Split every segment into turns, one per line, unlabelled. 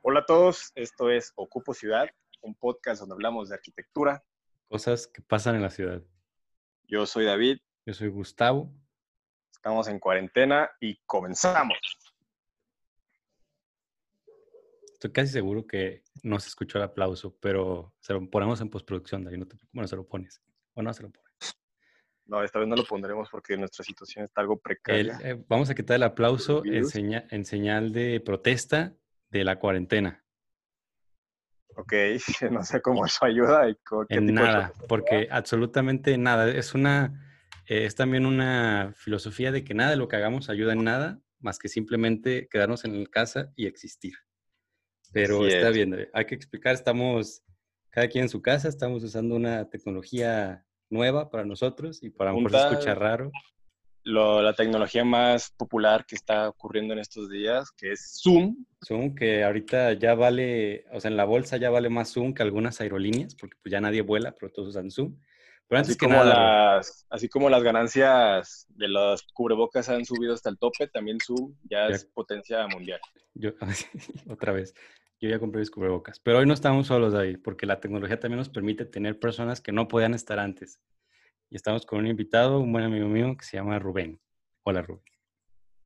Hola a todos, esto es Ocupo Ciudad, un podcast donde hablamos de arquitectura.
Cosas que pasan en la ciudad.
Yo soy David.
Yo soy Gustavo.
Estamos en cuarentena y comenzamos.
Estoy casi seguro que no se escuchó el aplauso, pero se lo ponemos en postproducción, David. No te, bueno, se lo pones. O no se lo pones.
No, esta vez no lo pondremos porque nuestra situación está algo precaria.
Eh, vamos a quitar el aplauso en, en señal de protesta de la cuarentena.
Ok, no sé cómo eso ayuda.
en nada, porque absolutamente nada. Es una, eh, es también una filosofía de que nada de lo que hagamos ayuda en nada, más que simplemente quedarnos en casa y existir. Pero está bien, hay que explicar, estamos cada quien en su casa, estamos usando una tecnología nueva para nosotros y para un escuchar raro
la tecnología más popular que está ocurriendo en estos días, que es Zoom.
Zoom, que ahorita ya vale, o sea, en la bolsa ya vale más Zoom que algunas aerolíneas, porque pues ya nadie vuela, pero todos usan Zoom. Pero
antes así que como nada, las, así como las ganancias de los cubrebocas han subido hasta el tope, también Zoom ya, es potencia mundial.
Yo, otra vez, yo ya compré mis cubrebocas. Pero hoy no estamos solos ahí, porque la tecnología también nos permite tener personas que no podían estar antes y estamos con un invitado, un buen amigo mío que se llama Rubén. Hola, Rubén.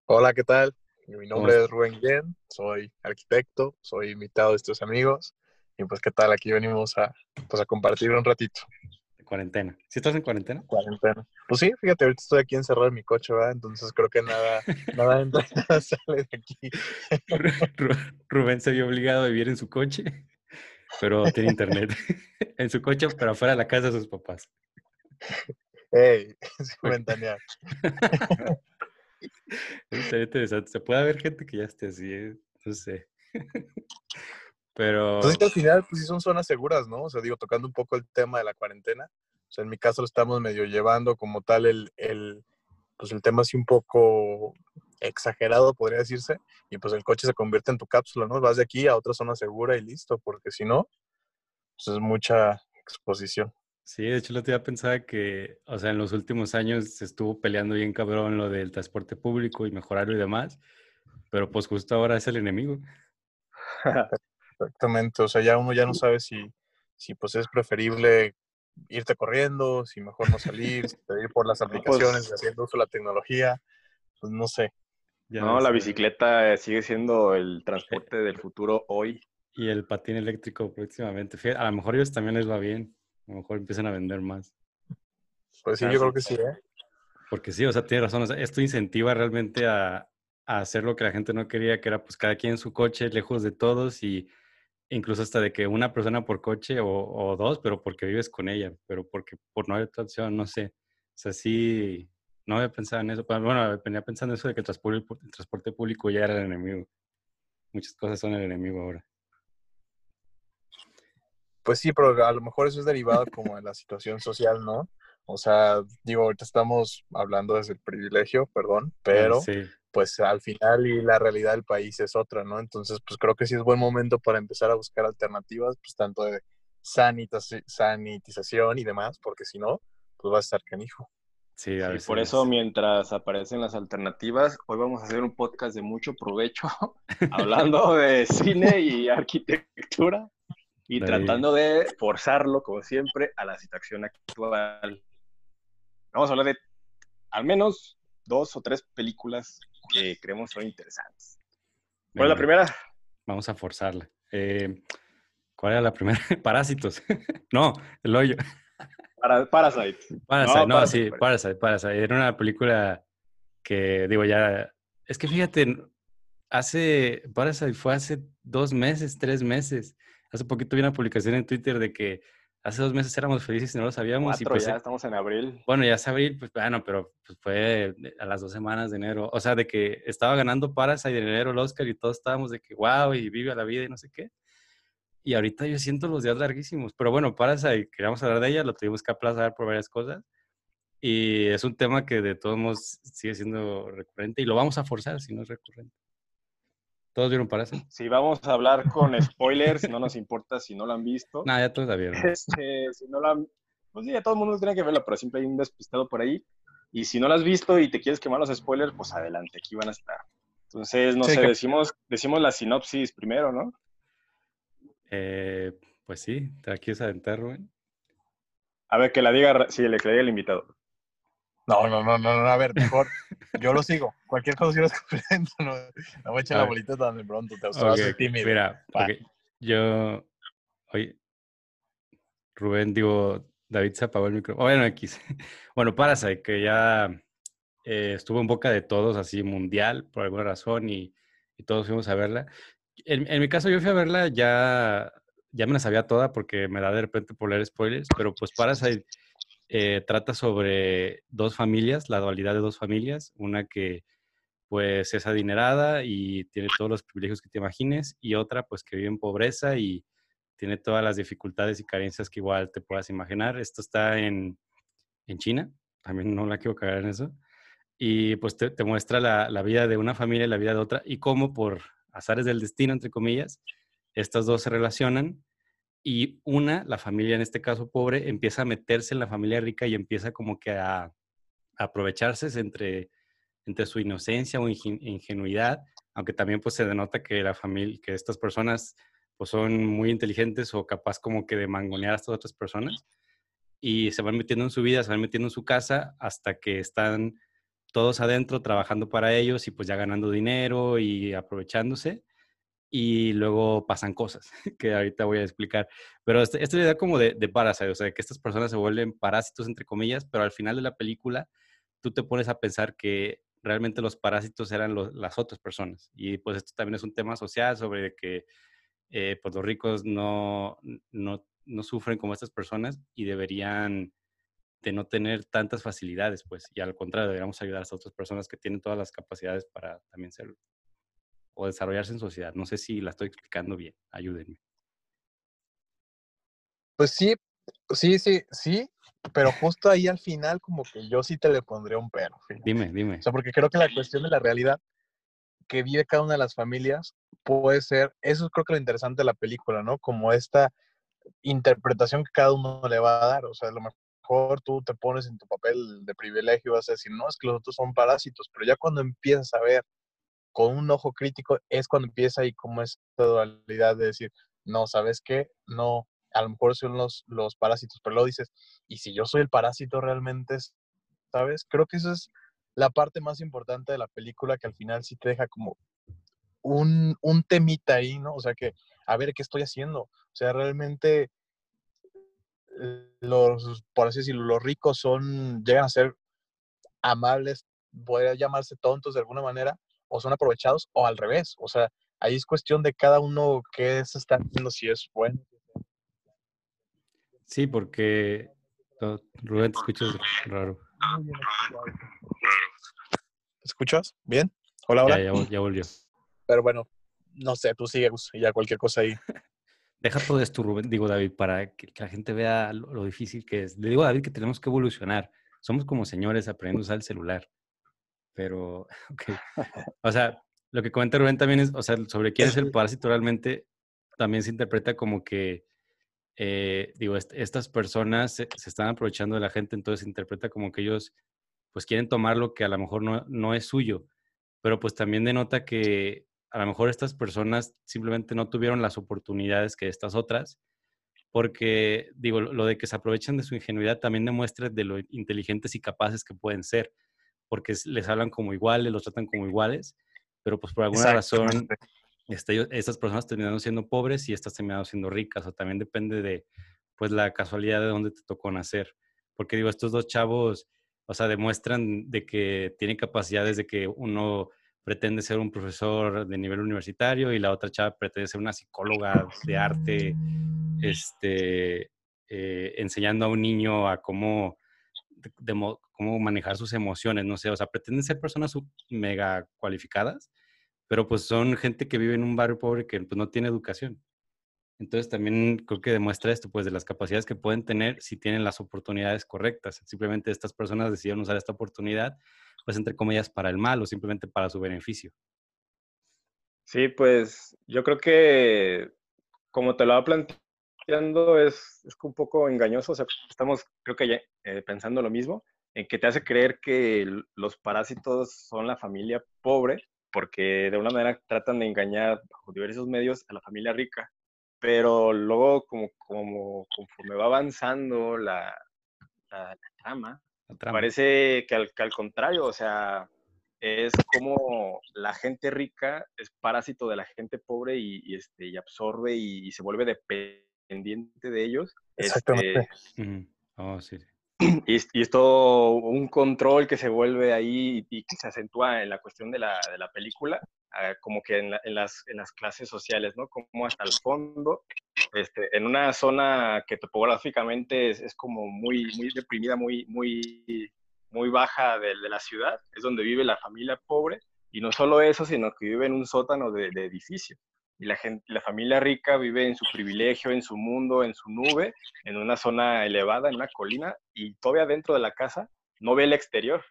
Hola, ¿qué tal? Mi nombre es Rubén Guillén, soy arquitecto, soy invitado de estos amigos y pues qué tal, aquí venimos a, pues, a compartir un ratito.
De cuarentena. ¿Sí estás en cuarentena?
Cuarentena. Pues sí, fíjate, ahorita estoy aquí encerrado en mi coche, ¿verdad? Entonces creo que nada, nada entra, nada sale de aquí.
Rubén se vio obligado a vivir en su coche, pero tiene internet. en su coche, pero afuera de la casa de sus papás.
¡Ey! Ventanear.
interesante. Se puede haber gente que ya esté así, ¿eh? no sé. Pero.
Entonces, pues al final, pues sí son zonas seguras, ¿no? O sea, digo, tocando un poco el tema de la cuarentena. O sea, en mi caso lo estamos medio llevando como tal el, el, pues el tema así un poco exagerado, podría decirse. Y pues el coche se convierte en tu cápsula, ¿no? Vas de aquí a otra zona segura y listo, porque si no, pues es mucha exposición.
Sí, de hecho, lo te pensaba que, o sea, en los últimos años se estuvo peleando bien cabrón lo del transporte público y mejorarlo y demás, pero pues justo ahora es el enemigo.
Exactamente, o sea, ya uno ya no sabe si, si pues es preferible irte corriendo, si mejor no salir, si ir por las pues aplicaciones, haciendo uso de la tecnología, pues no sé.
no, la bicicleta sigue siendo el transporte del futuro hoy.
Y el patín eléctrico próximamente. A lo mejor ellos también les va bien. A lo mejor empiezan a vender más.
Pues sí, yo creo que sí, ¿eh?
Porque sí, o sea, tiene razón. esto incentiva realmente a, hacer lo que la gente no quería, que era pues cada quien en su coche, lejos de todos y incluso hasta de que una persona por coche o, dos, pero porque vives con ella, pero porque por no haber otra opción, no sé. O sea, sí, no había pensado en eso. Bueno, venía pensando eso de que el transporte, el transporte público ya era el enemigo. Muchas cosas son el enemigo ahora.
Pues sí, pero a lo mejor eso es derivado como de la situación social, ¿no? O sea, digo, ahorita estamos hablando desde el privilegio, perdón, pero pues al final y la realidad del país es otra, ¿no? Entonces, pues creo que sí es buen momento para empezar a buscar alternativas, pues tanto de sanitización y demás, porque si no, pues va a estar canijo.
Sí, a por eso mientras aparecen las alternativas, hoy vamos a hacer un podcast de mucho provecho, hablando de cine y arquitectura y tratando de forzarlo, como siempre, a la situación actual. Vamos a hablar de al menos dos o tres películas que creemos son interesantes. ¿Cuál es la primera?
Vamos a forzarla. Eh, ¿Cuál era la primera? Parásitos. no, el hoyo.
Para, Parasite.
Parasite, no, sí, Parasite, Parasite. Era una película que, digo, ya. Es que fíjate, hace. Parasite fue hace dos meses, tres meses. Hace poquito vi una publicación en Twitter de que hace dos meses éramos felices y no lo sabíamos. y
pues, ya estamos en abril.
Bueno, ya es abril, pues bueno, pero pues, fue a las dos semanas de enero. O sea, de que estaba ganando Parasite en enero el Oscar y todos estábamos de que wow y vive la vida y no sé qué. Y ahorita yo siento los días larguísimos. Pero bueno, Parasite, queríamos hablar de ella, lo tuvimos que aplazar por varias cosas. Y es un tema que de todos modos sigue siendo recurrente y lo vamos a forzar si no es recurrente. ¿Todos vieron Parasite?
Si vamos a hablar con spoilers, no nos importa si no lo han visto.
No, ya todos la vieron.
Este, si no la han... Pues sí, ya todo el mundo tiene que verla, pero siempre hay un despistado por ahí. Y si no la has visto y te quieres quemar los spoilers, pues adelante, aquí van a estar. Entonces, no sé, decimos, decimos la sinopsis primero, ¿no?
Eh, pues sí, ¿te la quieres aventar, Rubén?
A ver, que la diga, sí, le que el invitado.
No, no, no, no, a ver, mejor yo lo sigo. Cualquier cosa yo lo complemento, no, no a echar la bolita tan pronto, te vas a tímido.
Mira, yo, oye, Rubén, digo, David se apagó el micrófono. Bueno, X. Bueno, Parasite, que ya eh, estuvo en boca de todos, así mundial, por alguna razón, y, todos fuimos a verla. En, en, mi caso, yo fui a verla ya, ya me la sabía toda porque me da de repente por leer spoilers, pero pues Parasite eh, trata sobre dos familias, la dualidad de dos familias, una que pues es adinerada y tiene todos los privilegios que te imagines, y otra pues que vive en pobreza y tiene todas las dificultades y carencias que igual te puedas imaginar. Esto está en, en China, también no la quiero cagar en eso, y pues te, te muestra la, la, vida de una familia y la vida de otra, y cómo por azares del destino, entre comillas, estas dos se relacionan y una, la familia en este caso pobre, empieza a meterse en la familia rica y empieza como que a, aprovecharse entre, entre su inocencia o ingenuidad, aunque también pues se denota que la familia, que estas personas pues son muy inteligentes o capaz como que de mangonear a estas otras personas y se van metiendo en su vida, se van metiendo en su casa hasta que están todos adentro trabajando para ellos y pues ya ganando dinero y aprovechándose y luego pasan cosas que ahorita voy a explicar. Pero esta, esta idea como de, de Parasite, o sea, que estas personas se vuelven parásitos, entre comillas, pero al final de la película tú te pones a pensar que realmente los parásitos eran las otras personas. Y pues esto también es un tema social sobre que eh, pues los ricos no, no, no sufren como estas personas y deberían de no tener tantas facilidades, pues, y al contrario, deberíamos ayudar a estas otras personas que tienen todas las capacidades para también serlo o desarrollarse en sociedad. No sé si la estoy explicando bien, ayúdenme.
Pues sí, sí, sí, sí, pero justo ahí al final como que yo sí te le pondría un pero.
Dime, dime.
O sea, porque creo que la cuestión de la realidad que vive cada una de las familias puede ser, eso es creo que lo interesante de la película, ¿no? Como esta interpretación que cada uno le va a dar, o sea, a lo mejor tú te pones en tu papel de privilegio y vas a decir, no, es que los otros son parásitos, pero ya cuando empiezas a ver con un ojo crítico es cuando empieza ahí como esta dualidad de decir, no, ¿sabes qué? No, a lo mejor son los, los parásitos, pero luego dices, ¿y si yo soy el parásito realmente? ¿Sabes? Creo que esa es la parte más importante de la película que al final sí te deja como un, un temita ahí, ¿no? O sea que, a ver, ¿qué estoy haciendo? O sea, realmente los, por así decirlo, los ricos son, llegan a ser amables, podría llamarse tontos de alguna manera, o son aprovechados o al revés. O sea, ahí es cuestión de cada uno que se está haciendo, si es bueno.
Sí, porque Rubén, te escuchas raro.
¿Te escuchas? ¿Bien? Hola, hola.
Ya, volvió.
Pero bueno, no sé, tú sigues y ya cualquier cosa ahí.
Deja todo esto, Rubén, digo David, para que, la gente vea lo, lo, difícil que es. Le digo a David que tenemos que evolucionar. Somos como señores aprendiendo a usar el celular. Pero, ok. O sea, lo que comenta Rubén también es, o sea, sobre quién es el parásito realmente, también se interpreta como que, eh, digo, estas personas se, están aprovechando de la gente, entonces se interpreta como que ellos, pues quieren tomar lo que a lo mejor no, no es suyo, pero pues también denota que a lo mejor estas personas simplemente no tuvieron las oportunidades que estas otras, porque digo, lo de que se aprovechan de su ingenuidad también demuestra de lo inteligentes y capaces que pueden ser porque les hablan como iguales, los tratan como iguales, pero pues por alguna razón este, estas personas terminaron siendo pobres y estas terminaron siendo ricas, o también depende de pues la casualidad de dónde te tocó nacer. Porque digo, estos dos chavos, o sea, demuestran de que tienen capacidades de que uno pretende ser un profesor de nivel universitario y la otra chava pretende ser una psicóloga de arte, este, eh, enseñando a un niño a cómo de, cómo manejar sus emociones, no sé, o sea, pretenden ser personas mega cualificadas, pero pues son gente que vive en un barrio pobre que pues no tiene educación. Entonces también creo que demuestra esto, pues de las capacidades que pueden tener si tienen las oportunidades correctas. Simplemente estas personas decidieron usar esta oportunidad, pues entre comillas, para el mal o simplemente para su beneficio.
Sí, pues yo creo que como te lo ha planteado es, es un poco engañoso. O sea, estamos, creo que ya, eh, pensando lo mismo, en que te hace creer que los parásitos son la familia pobre, porque de una manera tratan de engañar bajo diversos medios a la familia rica. pero luego como, como conforme va avanzando la, la, trama, parece que al, que al contrario, o sea, es como la gente rica es parásito de la gente pobre y, este, y absorbe y, se vuelve dependiente de ellos.
Exactamente.
Este, oh, sí.
Y, y, es todo un control que se vuelve ahí y, que se acentúa en la cuestión de la, de la película, ah, como que en, en, las, en las clases sociales, ¿no? Como hasta el fondo, este, en una zona que topográficamente es, es como muy, muy deprimida, muy, muy muy baja de, de, la ciudad, es donde vive la familia pobre, y no solo eso, sino que vive en un sótano de, de edificio. Y la, gente, la familia rica vive en su privilegio, en su mundo, en su nube, en una zona elevada, en una colina, y todavía dentro de la casa no ve el exterior.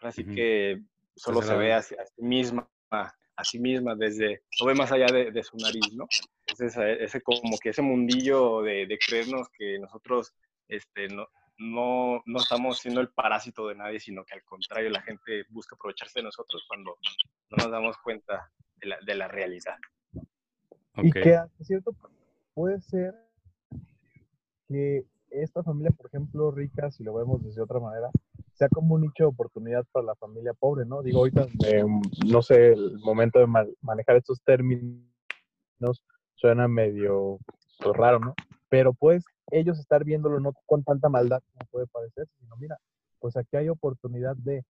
Así que solo se ve a, sí misma, a sí misma, desde, no ve más allá de, de su nariz, ¿no? Entonces, ese, como que ese mundillo de, de creernos que nosotros este, no, no, no estamos siendo el parásito de nadie, sino que al contrario, la gente busca aprovecharse de nosotros cuando no nos damos cuenta de la, de la realidad.
Y que es cierto puede ser que esta familia, por ejemplo, rica, si lo vemos desde otra manera, sea como un nicho de oportunidad para la familia pobre, ¿no? Digo, ahorita, no sé, el momento de manejar estos términos suena medio pues, raro, ¿no? Pero pues ellos estar viéndolo no con tanta maldad como puede parecer, sino mira, pues aquí hay oportunidad de,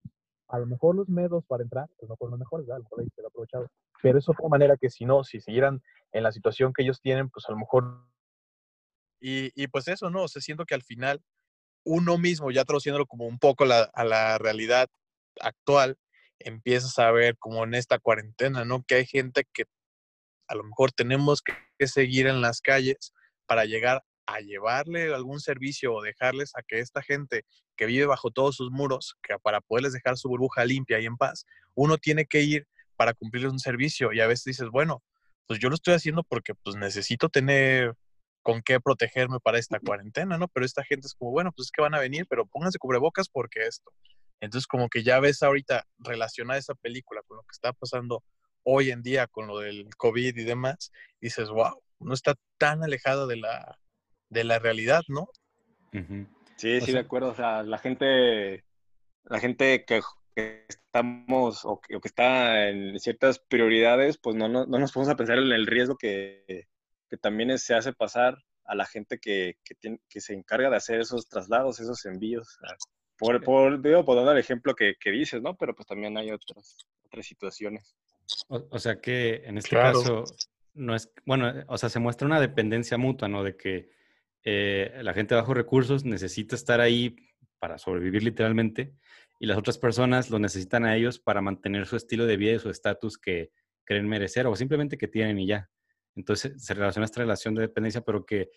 a lo mejor los medos para entrar, pues no con los mejores, a lo mejor ahí se lo aprovechado, pero es otra manera que si no, si siguieran en la situación que ellos tienen, pues a lo mejor... Y, y pues eso, ¿no? O sea, siento que al final uno mismo, ya traduciéndolo como un poco la, a la realidad actual, empiezas a ver como en esta cuarentena, ¿no? Que hay gente que a lo mejor tenemos que seguir en las calles para llegar a llevarle algún servicio o dejarles a que esta gente que vive bajo todos sus muros, que para poderles dejar su burbuja limpia y en paz, uno tiene que ir para cumplir un servicio y a veces dices, bueno, pues yo lo estoy haciendo porque pues necesito tener con qué protegerme para esta cuarentena, ¿no? Pero esta gente es como, bueno, pues es que van a venir, pero pónganse cubrebocas porque esto. Entonces como que ya ves ahorita relacionar esa película con lo que está pasando hoy en día con lo del COVID y demás, dices, wow, no está tan alejado de la, de la realidad, ¿no?
Sí, sí, de acuerdo. O sea, la gente, la gente que, estamos o que, está en ciertas prioridades, pues no, no, nos podemos a pensar en el riesgo que, también se hace pasar a la gente que, que, se encarga de hacer esos traslados, esos envíos. Por, por, digo, por dar el ejemplo que, dices, ¿no? Pero pues también hay otras, otras situaciones.
O, sea que en este caso no es, bueno, o sea, se muestra una dependencia mutua, ¿no? De que eh, la gente de bajos recursos necesita estar ahí para sobrevivir literalmente y las otras personas lo necesitan a ellos para mantener su estilo de vida y su estatus que creen merecer o simplemente que tienen y ya. Entonces se relaciona esta relación de dependencia, pero que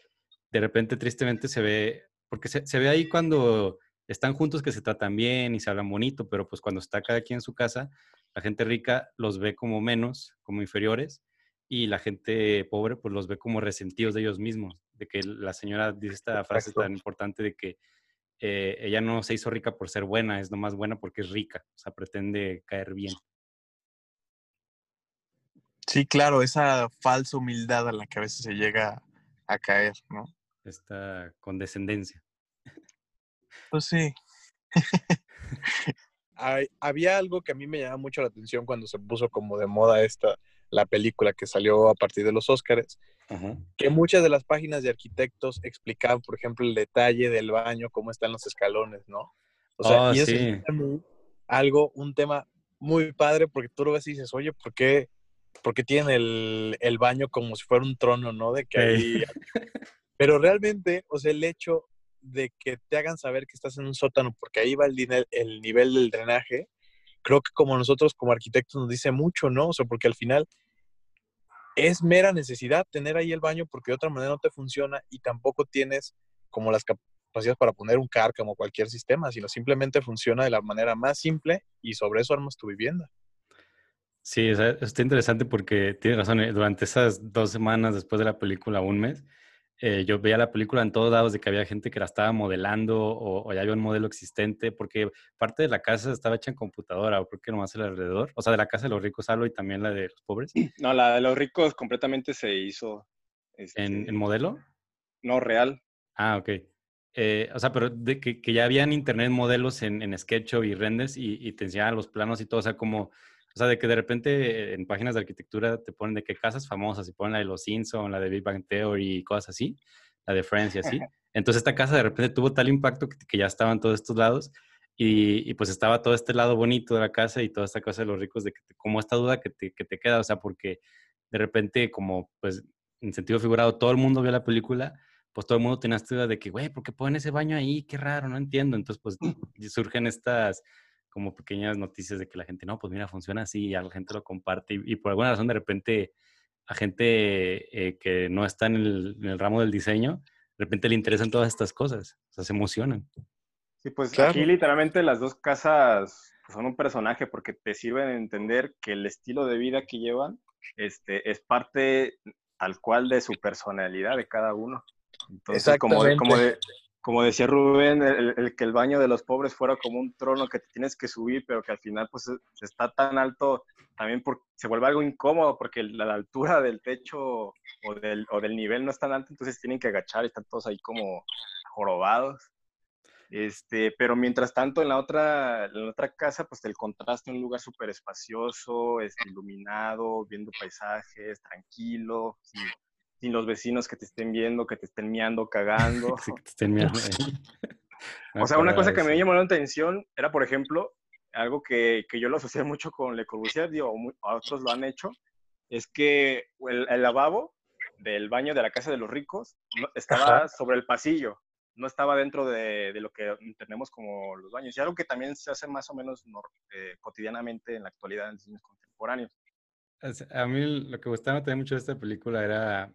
de repente tristemente se ve, porque se, ve ahí cuando están juntos que se tratan bien y se hablan bonito, pero pues cuando está cada quien en su casa, la gente rica los ve como menos, como inferiores, y la gente pobre pues los ve como resentidos de ellos mismos de que la señora dice esta frase tan importante de que eh, ella no se hizo rica por ser buena, es nomás buena porque es rica, o sea, pretende caer bien.
Sí, claro, esa falsa humildad a la que a veces se llega a caer, ¿no?
Esta condescendencia.
Pues sí. Había algo que a mí me llamaba mucho la atención cuando se puso como de moda esta, la película que salió a partir de los Óscares, que muchas de las páginas de arquitectos explicaban, por ejemplo, el detalle del baño, cómo están los escalones, ¿no? O sea,
oh,
y eso es algo, un tema muy padre, porque tú lo ves y dices, oye, ¿por qué, por qué tienen el, el, baño como si fuera un trono, ¿no? De que ahí... Pero realmente, o sea, el hecho de que te hagan saber que estás en un sótano, porque ahí va el, el nivel del drenaje, creo que como nosotros como arquitectos nos dice mucho, ¿no? O sea, porque al final es mera necesidad tener ahí el baño porque de otra manera no te funciona y tampoco tienes como las capacidades para poner un car como cualquier sistema, sino simplemente funciona de la manera más simple y sobre eso armas tu vivienda.
Sí, está interesante porque tienes razón, eh, durante esas dos semanas después de la película, un mes, eh, yo veía la película en todos lados de que había gente que la estaba modelando o, ya había un modelo existente, porque parte de la casa estaba hecha en computadora, o creo que nomás el alrededor, o sea, de la casa de los ricos hablo y también la de los pobres.
No, la de los ricos completamente se hizo
¿En,
Este,
modelo?
No, real.
Ah, ok. Eh, o sea, pero de que, que, ya habían internet modelos en, en SketchUp y Renders y, y, te enseñaban los planos y todo, o sea, como, o sea, de que de repente en páginas de arquitectura te ponen de qué casas famosas y ponen la de los Simpson, la de Big Bang Theory y cosas así, la de Friends y así. Entonces esta casa de repente tuvo tal impacto que, que ya estaban todos estos lados y, y, pues estaba todo este lado bonito de la casa y toda esta cosa de los ricos, de que te, como esta duda que te, que te queda, o sea, porque de repente como pues en sentido figurado todo el mundo vio la película, pues todo el mundo tenía esta duda de que, güey, ¿por qué ponen ese baño ahí? Qué raro, no entiendo. Entonces, pues surgen estas como pequeñas noticias de que la gente, no, pues mira, funciona así, y la gente lo comparte y, y por alguna razón de repente a gente eh, que no está en el, en el, ramo del diseño, de repente le interesan todas estas cosas, o sea, se emocionan.
Sí, pues claro. aquí literalmente las dos casas son un personaje porque te sirven a entender que el estilo de vida que llevan este, es parte tal cual de su personalidad de cada uno. Entonces, como, como, de, como, decía Rubén, el, que el baño de los pobres fuera como un trono que te tienes que subir, pero que al final pues está tan alto, también por, se vuelve algo incómodo porque la, altura del techo o del, nivel no es tan alto, entonces tienen que agachar y están todos ahí como jorobados. Este, pero mientras tanto en la otra, en la otra casa, pues el contraste, un lugar súper espacioso, este, iluminado, viendo paisajes, tranquilo, sin, los vecinos que te estén viendo, que te estén miando, cagando.
sí, que te estén miando.
o sea, una cosa que me llamó la atención era, por ejemplo, algo que, que yo lo asocié mucho con Le Corbusier, digo, otros lo han hecho, es que el, el lavabo del baño de la casa de los ricos estaba Ajá. sobre el pasillo no estaba dentro de, de, lo que entendemos como los baños. Y algo que también se hace más o menos eh, cotidianamente en la actualidad en diseños contemporáneos.
A mí lo que gustaba también mucho de esta película era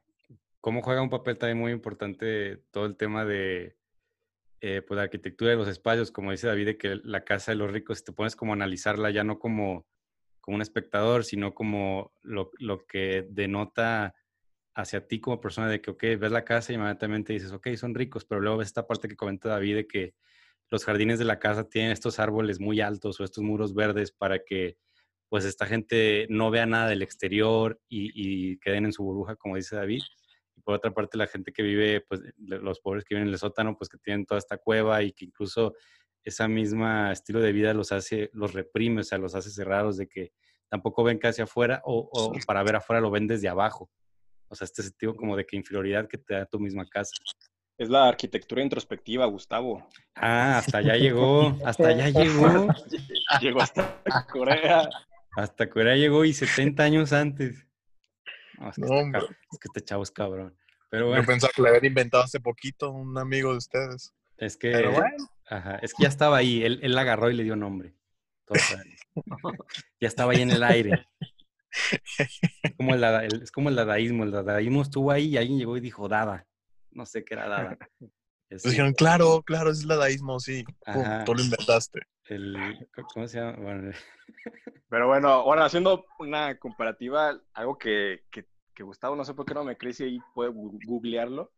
cómo juega un papel también muy importante todo el tema de eh, pues, la arquitectura de los espacios, como dice David, de que la casa de los ricos, si te pones como a analizarla ya no como, como un espectador, sino como lo, lo que denota hacia ti como persona de que, ok, ves la casa y inmediatamente dices, ok, son ricos, pero luego ves esta parte que comenta David de que los jardines de la casa tienen estos árboles muy altos o estos muros verdes para que pues esta gente no vea nada del exterior y, y queden en su burbuja, como dice David. Por otra parte, la gente que vive, pues los pobres que viven en el sótano, pues que tienen toda esta cueva y que incluso esa misma estilo de vida los hace, los reprime, o sea, los hace cerrados de que tampoco ven casi afuera o, o para ver afuera lo ven desde abajo. O sea, este sentido como de que inferioridad que te da tu misma casa.
Es la arquitectura introspectiva, Gustavo.
Ah, hasta allá llegó, hasta allá llegó.
llegó hasta Corea.
Hasta Corea llegó y 70 años antes. No, es, que no, este, es, que este, chavo es cabrón. Pero bueno.
Yo pensaba que lo habían inventado hace poquito, un amigo de ustedes.
Es que, bueno. ajá, es que ya estaba ahí, él, él la agarró y le dio nombre. ya estaba ahí en el aire. Es como el, el, es como el dadaísmo. El dadaísmo estuvo ahí y alguien llegó y dijo dada. No sé qué era dada.
Pues dijeron, claro, claro, es el dadaísmo, sí. Pum, tú lo inventaste.
El, ¿Cómo se llama? Bueno.
Pero bueno, bueno, haciendo una comparativa, algo que, que, que Gustavo, no sé por qué no me si ahí puede googlearlo.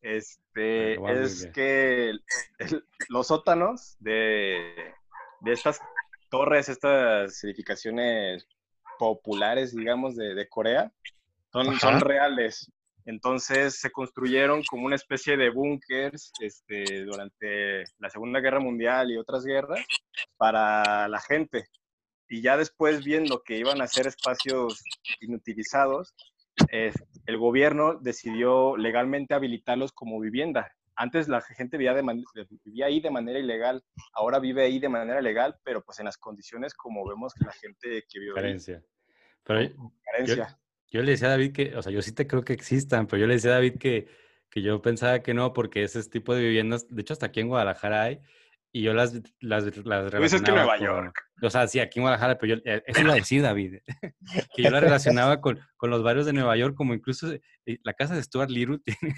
Este, es que el, el, los sótanos de, de estas torres, estas edificaciones populares, digamos, de, de Corea, son, son, reales. Entonces se construyeron como una especie de búnkers este, durante la Segunda Guerra Mundial y otras guerras para la gente. Y ya después, viendo que iban a ser espacios inutilizados, eh, el gobierno decidió legalmente habilitarlos como vivienda. Antes la gente vivía, de vivía, ahí de manera ilegal, ahora vive ahí de manera legal, pero pues en las condiciones como vemos que la gente que vive
Carencia. Ahí, pero carencia. Yo, yo, le decía a David que, o sea, yo sí te creo que existan, pero yo le decía a David que, que yo pensaba que no, porque ese tipo de viviendas, de hecho hasta aquí en Guadalajara hay, y yo las, las, las
relacionaba. Dices que Nueva
con,
York.
O sea, sí, aquí en Guadalajara, pero yo, eso iba a decir David, que yo la relacionaba con, con los barrios de Nueva York, como incluso la casa de Stuart Little tiene,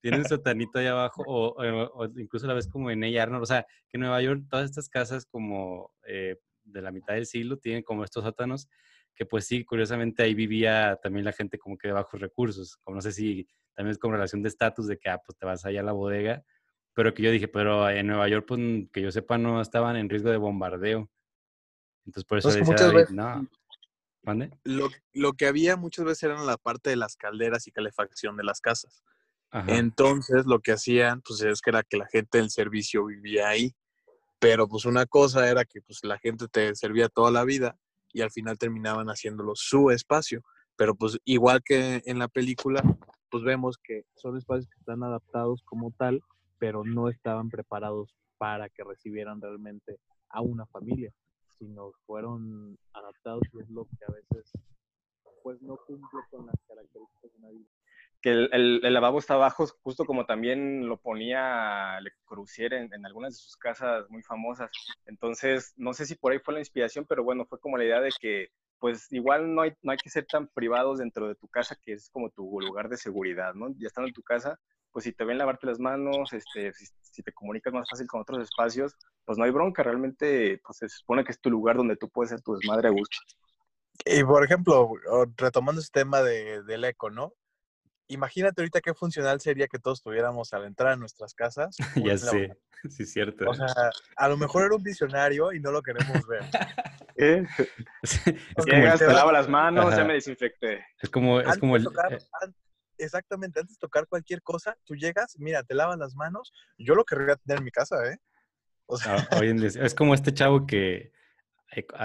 tiene un sotanito ahí abajo, o, o, o, incluso la ves como en ella Arnold, o sea, que en Nueva York todas estas casas como eh, de la mitad del siglo tienen como estos sótanos, que pues sí, curiosamente ahí vivía también la gente como que de bajos recursos, como no sé si también es con relación de estatus, de que, ah, pues te vas allá a la bodega, pero que yo dije, pero en Nueva York, pues que yo sepa, no estaban en riesgo de bombardeo. Entonces por eso
Entonces,
decía
veces,
no.
Lo, lo que había muchas veces era la parte de las calderas y calefacción de las casas.
Ajá.
Entonces, lo que hacían, pues, es que era que la gente del servicio vivía ahí. Pero, pues, una cosa era que, pues, la gente te servía toda la vida y al final terminaban haciéndolo su espacio. Pero, pues, igual que en la película, pues, vemos que son espacios que están adaptados como tal, pero no estaban preparados para que recibieran realmente a una familia, sino fueron adaptados y es lo que a veces, pues, no cumple con las características de una vida
que el, el, el, lavabo está abajo, justo como también lo ponía Le Corbusier en, en, algunas de sus casas muy famosas. Entonces, no sé si por ahí fue la inspiración, pero bueno, fue como la idea de que, pues igual no hay, no hay que ser tan privados dentro de tu casa, que es como tu lugar de seguridad, ¿no? Ya estando en tu casa, pues si te ven lavarte las manos, este, si, si te comunicas más fácil con otros espacios, pues no hay bronca, realmente, pues se supone que es tu lugar donde tú puedes ser tu desmadre a gusto.
Y por ejemplo, retomando ese tema de, del eco, ¿no? Imagínate ahorita qué funcional sería que todos tuviéramos al entrar a nuestras casas.
ya sé, sí, es cierto.
O sea, a lo mejor era un visionario y no lo queremos ver.
¿Eh? es Llegas, te lavo las manos, Ajá. ya me desinfecté.
Es como, es como el...
Tocar,
eh,
exactamente, antes de tocar cualquier cosa, tú llegas, mira, te lavas las manos. Yo lo querría tener en mi casa, ¿eh?
O sea... Hoy en día, es como este chavo que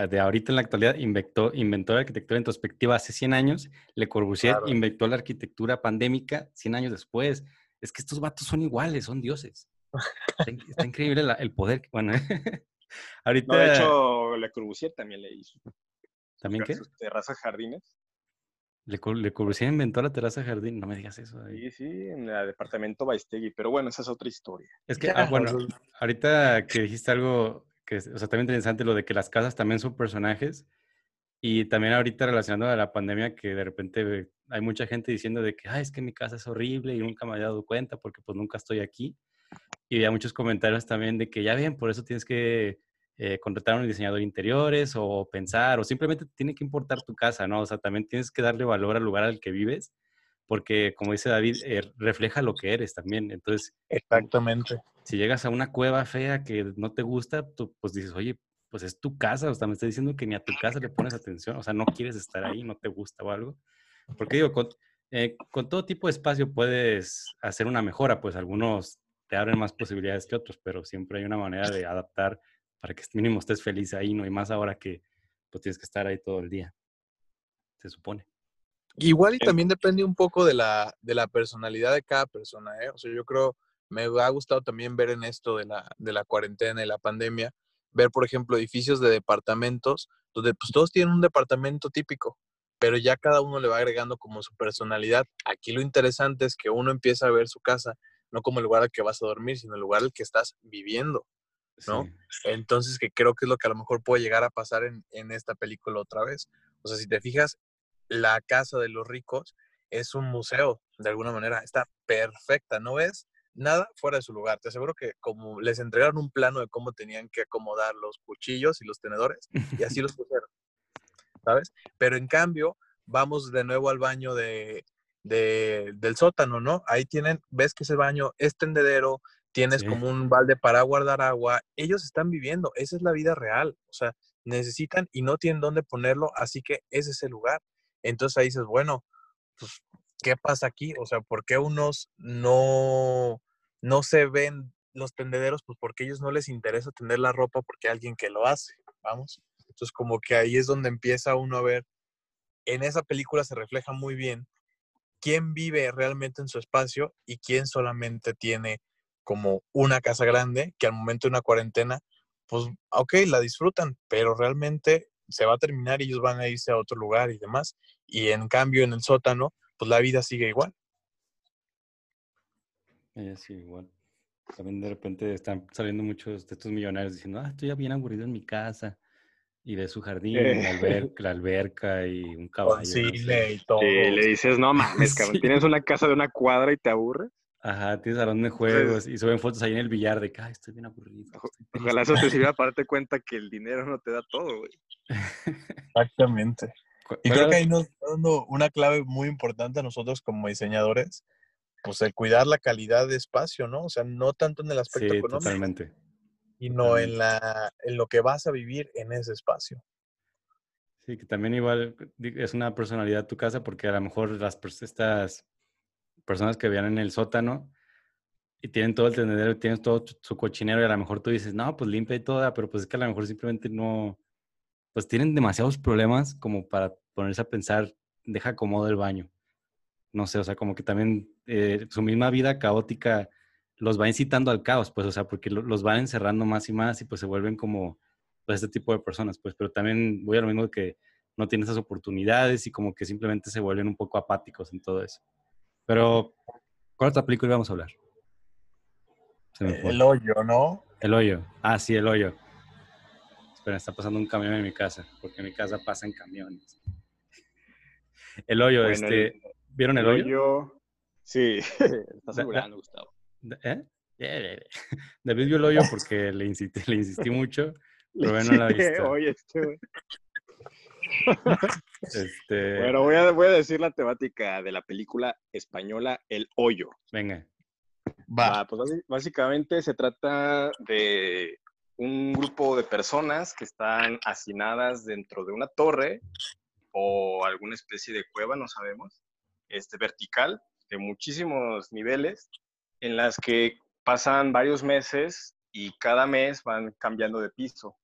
de ahorita en la actualidad inventó, inventó la arquitectura en perspectiva hace 100 años, Le Corbusier claro. inventó la arquitectura pandémica 100 años después. Es que estos vatos son iguales, son dioses. Está, está increíble la, el poder. Bueno, ahorita...
No, de hecho, Le Corbusier también le hizo.
¿También qué?
Terrazas, jardines.
Le, Le Corbusier inventó la terraza jardín, no me digas eso.
Sí, sí, en el departamento Baistegui, pero bueno, esa es otra historia.
Es que, ah, bueno, ahorita que dijiste algo que, o sea, también interesante lo de que las casas también son personajes y también ahorita relacionado a la pandemia que de repente hay mucha gente diciendo de que, ay, es que mi casa es horrible y nunca me había dado cuenta porque pues nunca estoy aquí. Y había muchos comentarios también de que ya bien, por eso tienes que eh, contratar a un diseñador de interiores o pensar o simplemente tiene que importar tu casa, ¿no? O sea, también tienes que darle valor al lugar al que vives porque como dice David, eh, refleja lo que eres también. Entonces,
exactamente.
Si llegas a una cueva fea que no te gusta, tú pues dices, oye, pues es tu casa, o sea, me estás diciendo que ni a tu casa le pones atención, o sea, no quieres estar ahí, no te gusta o algo. Porque digo, con, eh, con todo tipo de espacio puedes hacer una mejora, pues algunos te abren más posibilidades que otros, pero siempre hay una manera de adaptar para que mínimo estés feliz ahí, ¿no? Y más ahora que pues tienes que estar ahí todo el día, se supone.
Igual y también depende un poco de la, de la personalidad de cada persona, ¿eh? O sea, yo creo, me ha gustado también ver en esto de la, de la cuarentena y la pandemia, ver, por ejemplo, edificios de departamentos, donde pues todos tienen un departamento típico, pero ya cada uno le va agregando como su personalidad. Aquí lo interesante es que uno empieza a ver su casa, no como el lugar al que vas a dormir, sino el lugar al que estás viviendo, ¿no? Sí. Entonces, que creo que es lo que a lo mejor puede llegar a pasar en, en esta película otra vez. O sea, si te fijas, la casa de los ricos es un museo, de alguna manera, está perfecta, no ves nada fuera de su lugar. Te aseguro que como les entregaron un plano de cómo tenían que acomodar los cuchillos y los tenedores, y así los pusieron, ¿sabes? Pero en cambio, vamos de nuevo al baño de, de, del sótano, ¿no? Ahí tienen, ves que ese baño es tendedero, tienes sí. como un balde para guardar agua, ellos están viviendo, esa es la vida real, o sea, necesitan y no tienen dónde ponerlo, así que ese es el lugar. Entonces ahí dices, bueno, pues, ¿qué pasa aquí? O sea, ¿por qué unos no, no se ven los tendederos? Pues porque a ellos no les interesa tender la ropa porque hay alguien que lo hace, vamos. Entonces como que ahí es donde empieza uno a ver, en esa película se refleja muy bien quién vive realmente en su espacio y quién solamente tiene como una casa grande que al momento de una cuarentena, pues, ok, la disfrutan, pero realmente se va a terminar y ellos van a irse a otro lugar y demás. Y en cambio, en el sótano, pues la vida sigue igual.
Ella sigue igual. También de repente están saliendo muchos de estos millonarios diciendo, ah, estoy ya bien aburrido en mi casa. Y de su jardín, eh. la, alberca, la, alberca, y un caballo.
Sí, no sé.
y todo. Sí, le dices, no mames, cabrón, sí. tienes una casa de una cuadra y te aburres.
Ajá, tienes salón de juegos y suben fotos ahí en el billar de que, ay, estoy bien aburrido. Estoy
Ojalá eso te sirva para darte cuenta que el dinero no te da todo, güey.
Exactamente. Y creo que ahí nos está dando una clave muy importante a nosotros como diseñadores, pues el cuidar la calidad de espacio, ¿no? O sea, no tanto en el aspecto
sí,
económico,
totalmente.
sino totalmente. En, la, en lo que vas a vivir en ese espacio.
Sí, que también igual es una personalidad tu casa porque a lo mejor las estas personas que viven en el sótano y tienen todo el tendedero, tienen todo su cochinero y a lo mejor tú dices, no, pues limpia y toda, pero pues es que a lo mejor simplemente no, pues tienen demasiados problemas como para ponerse a pensar, deja acomodo el baño. No sé, o sea, como que también eh, su misma vida caótica los va incitando al caos, pues, o sea, porque los van encerrando más y más y pues se vuelven como pues, este tipo de personas, pues, pero también voy a lo mismo que no tienen esas oportunidades y como que simplemente se vuelven un poco apáticos en todo eso. Pero, ¿cuál otra película vamos a hablar?
El hoyo, ¿no?
El hoyo. Ah, sí, el hoyo. Espera, está pasando un camión en mi casa, porque en mi casa pasan camiones. El hoyo, este. ¿Vieron el, hoyo?
Sí, está asegurando, Gustavo.
¿Eh? David vio el hoyo porque le insistí, le insistí mucho, pero bueno, no la viste.
Oye, este, este... Bueno, voy a, voy a decir la temática de la película española El Hoyo.
Venga.
Va. pues básicamente se trata de un grupo de personas que están hacinadas dentro de una torre o alguna especie de cueva, no sabemos, este, vertical, de muchísimos niveles, en las que pasan varios meses y cada mes van cambiando de piso.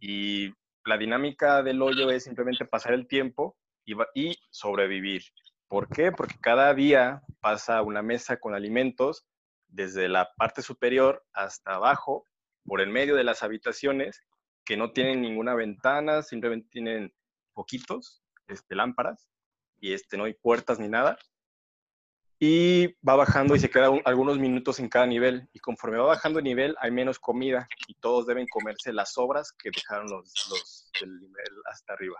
Y la dinámica del hoyo es simplemente pasar el tiempo y, sobrevivir. ¿Por qué? Porque cada día pasa una mesa con alimentos desde la parte superior hasta abajo, por el medio de las habitaciones, que no tienen ninguna ventana, simplemente tienen poquitos este, lámparas y este, no hay puertas ni nada. Y va bajando y se queda algunos minutos en cada nivel. Y conforme va bajando el nivel, hay menos comida y todos deben comerse las sobras que dejaron los, los del nivel hasta arriba.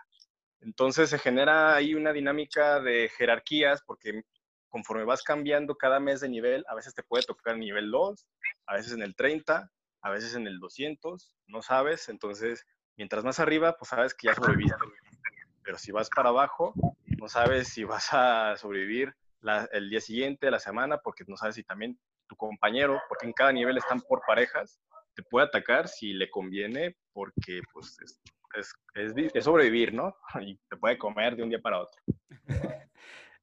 Entonces se genera ahí una dinámica de jerarquías porque conforme vas cambiando cada mes de nivel, a veces te puede tocar el nivel 2, a veces en el 30, a veces en el 200, no sabes. Entonces, mientras más arriba, pues sabes que ya sobreviviste. Pero si vas para abajo, no sabes si vas a sobrevivir el día siguiente, la semana, porque no sabes si también tu compañero, porque en cada nivel están por parejas, te puede atacar si le conviene, porque pues es, es, es, sobrevivir, ¿no? Y te puede comer de un día para otro.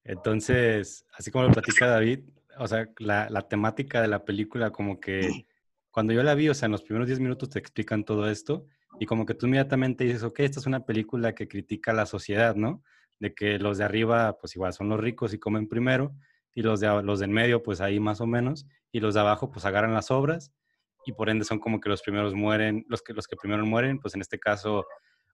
Entonces, así como lo platica David, o sea, la, la, temática de la película, como que cuando yo la vi, o sea, en los primeros 10 minutos te explican todo esto y como que tú inmediatamente dices, ok, esta es una película que critica la sociedad, ¿no? De que los de arriba, pues igual son los ricos y comen primero y los de, los de en medio, pues ahí más o menos, y los de abajo, pues agarran las obras y por ende son como que los primeros mueren, los que, los que primero mueren, pues en este caso,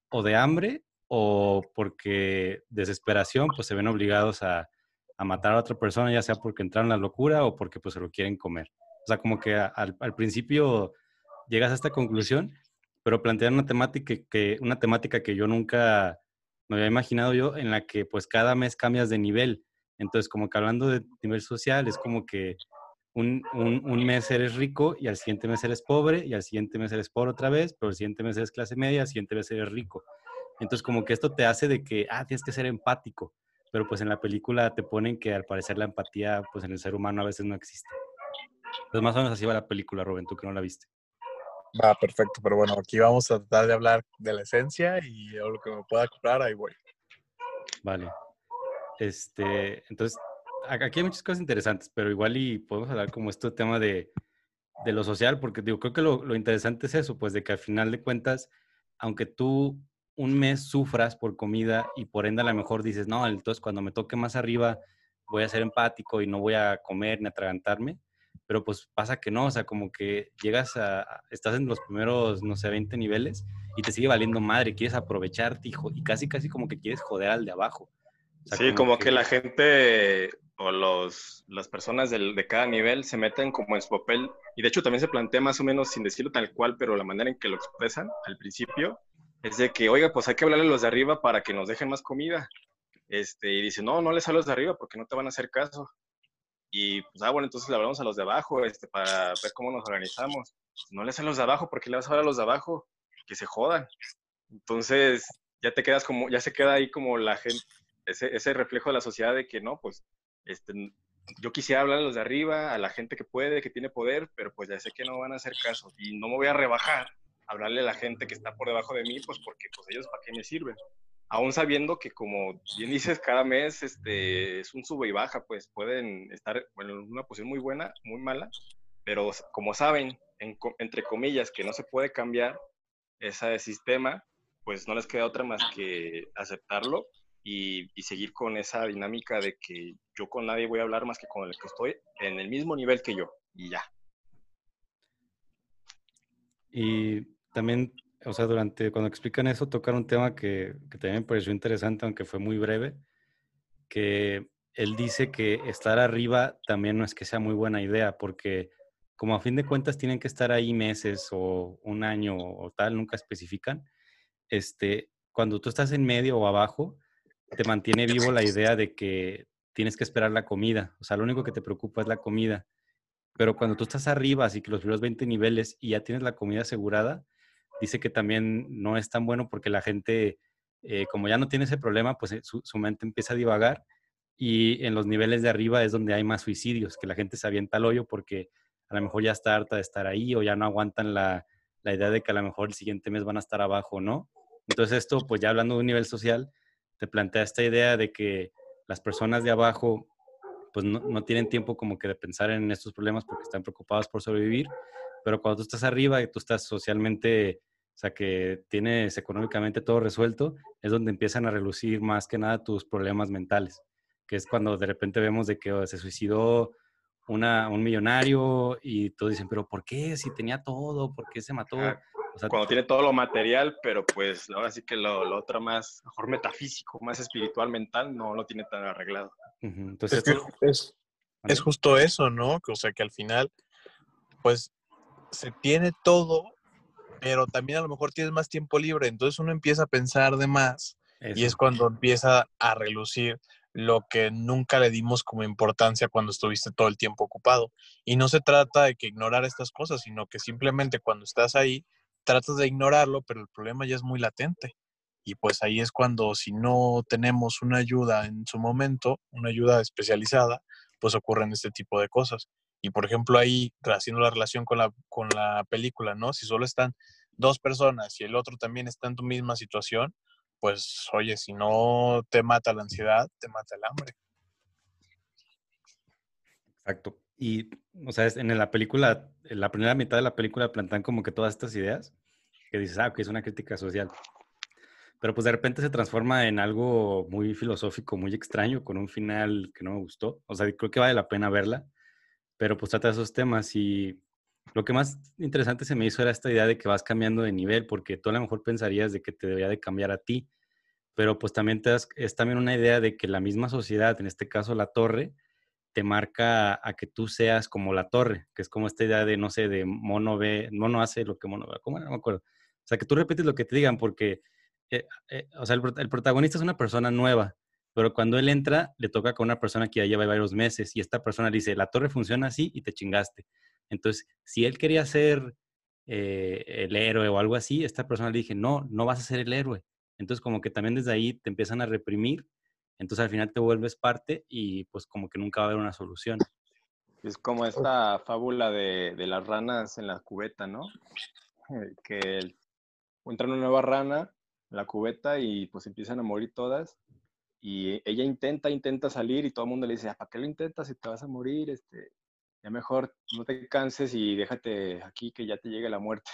o de hambre o porque desesperación, pues se ven obligados a, a matar a otra persona, ya sea porque entraron en la locura o porque pues se lo quieren comer. O sea, como que al, al principio llegas a esta conclusión, pero plantean una temática que, una temática que yo nunca me había imaginado yo, en la que pues cada mes cambias de nivel. Entonces, como que hablando de nivel social, es como que un, un, un, mes eres rico y al siguiente mes eres pobre y al siguiente mes eres pobre otra vez, pero al siguiente mes eres clase media, al siguiente mes eres rico. Entonces, como que esto te hace de que, ah, tienes que ser empático, pero pues en la película te ponen que al parecer la empatía, pues en el ser humano a veces no existe. Entonces, más o menos así va la película, Rubén, tú que no la viste.
Va, perfecto, pero bueno, aquí vamos a tratar de hablar de la esencia y lo que me pueda comprar, ahí voy.
Vale. Este, entonces, aquí hay muchas cosas interesantes, pero igual y podemos hablar como este tema de, de lo social, porque digo, creo que lo, lo, interesante es eso, pues de que al final de cuentas, aunque tú un mes sufras por comida y por ende a lo mejor dices, no, entonces cuando me toque más arriba voy a ser empático y no voy a comer ni atragantarme, pero pues pasa que no, o sea, como que llegas a, estás en los primeros, no sé, 20 niveles y te sigue valiendo madre, quieres aprovecharte hijo, y casi, casi como que quieres joder al de abajo.
sí, como, que... la gente o los, las personas del, de cada nivel se meten como en su papel, y de hecho también se plantea más o menos, sin decirlo tal cual, pero la manera en que lo expresan al principio, es de que, oiga, pues hay que hablarle a los de arriba para que nos dejen más comida. Este, y dice, no, no les a los de arriba porque no te van a hacer caso. Y pues, ah, bueno, entonces le hablamos a los de abajo este, para ver cómo nos organizamos. No les a los de abajo, porque le vas a hablar a los de abajo? Que se jodan. Entonces, ya te quedas como, ya se queda ahí como la gente, ese, ese reflejo de la sociedad de que no, pues, este, yo quisiera hablar a los de arriba, a la gente que puede, que tiene poder, pero pues ya sé que no van a hacer caso y no me voy a rebajar, hablarle a la gente que está por debajo de mí, pues porque pues ellos para qué me sirven. Aún sabiendo que como bien dices, cada mes este, es un sube y baja, pues pueden estar bueno, en una posición muy buena, muy mala, pero como saben, entre comillas, que no se puede cambiar ese sistema, pues no les queda otra más que aceptarlo y, y, seguir con esa dinámica de que yo con nadie voy a hablar más que con el que estoy en el mismo nivel que yo y ya.
Y también o sea, durante, cuando explican eso, tocar un tema que, que también me pareció interesante, aunque fue muy breve, que él dice que estar arriba también no es que sea muy buena idea, porque como a fin de cuentas tienen que estar ahí meses o un año o tal, nunca especifican, este, cuando tú estás en medio o abajo, te mantiene vivo la idea de que tienes que esperar la comida, o sea, lo único que te preocupa es la comida, pero cuando tú estás arriba, así que los primeros 20 niveles y ya tienes la comida asegurada, dice que también no es tan bueno porque la gente, eh, como ya no tiene ese problema, pues eh, su, mente empieza a divagar y en los niveles de arriba es donde hay más suicidios, que la gente se avienta al hoyo porque a lo mejor ya está harta de estar ahí o ya no aguantan la, la idea de que a lo mejor el siguiente mes van a estar abajo, ¿no? Entonces esto, pues ya hablando de un nivel social, te plantea esta idea de que las personas de abajo pues no, no, tienen tiempo como que de pensar en estos problemas porque están preocupados por sobrevivir, pero cuando tú estás arriba y tú estás socialmente o sea, que tienes económicamente todo resuelto, es donde empiezan a relucir más que nada tus problemas mentales, que es cuando de repente vemos de que oh, se suicidó una, un millonario y todos dicen, pero ¿por qué? Si tenía todo, ¿por qué se mató?
O sea, cuando tiene todo lo material, pero pues ahora sí que lo, lo, otro más, mejor metafísico, más espiritual, mental, no lo tiene tan arreglado.
Entonces, es, es, es justo eso, ¿no? O sea, que al final, pues se tiene todo, pero también a lo mejor tienes más tiempo libre, entonces uno empieza a pensar de más y es cuando empieza a relucir lo que nunca le dimos como importancia cuando estuviste todo el tiempo ocupado. Y no se trata de que ignorar estas cosas, sino que simplemente cuando estás ahí, tratas de ignorarlo, pero el problema ya es muy latente. Y pues ahí es cuando si no tenemos una ayuda en su momento, una ayuda especializada, pues ocurren este tipo de cosas. Y por ejemplo, ahí, haciendo la relación con la, con la película, ¿no? Si solo están dos personas y el otro también está en tu misma situación, pues oye, si no te mata la ansiedad, te mata el hambre.
Exacto. Y, o sea, en la película, en la primera mitad de la película plantan como que todas estas ideas, que dices, ah, que es una crítica social. Pero pues de repente se transforma en algo muy filosófico, muy extraño, con un final que no me gustó. O sea, creo que vale la pena verla pero pues trata esos temas y lo que más interesante se me hizo era esta idea de que vas cambiando de nivel, porque tú a lo mejor pensarías de que te debería de cambiar a ti, pero pues también es también una idea de que la misma sociedad, en este caso la torre, te marca a que tú seas como la torre, que es como esta idea de, no sé, de mono ve, mono hace lo que mono ve, ¿cómo no me acuerdo? O sea, que tú repites lo que te digan porque, eh, eh, o sea, el protagonista es una persona nueva, pero cuando él entra, le toca con una persona que ya lleva varios meses y esta persona dice, la torre funciona así y te chingaste. Entonces, si él quería ser eh, el héroe o algo así, esta persona le dije, no, no vas a ser el héroe. Entonces, como que también desde ahí te empiezan a reprimir, entonces al final te vuelves parte y pues como que nunca va a haber una solución.
Es como esta fábula de, de las ranas en la cubeta, ¿no? Que entra una nueva rana en la cubeta y pues empiezan a morir todas y ella intenta, intenta salir y todo el mundo le dice, ¿para qué lo intentas si te vas a morir? Este, ya mejor no te canses y déjate aquí que ya te llegue la muerte.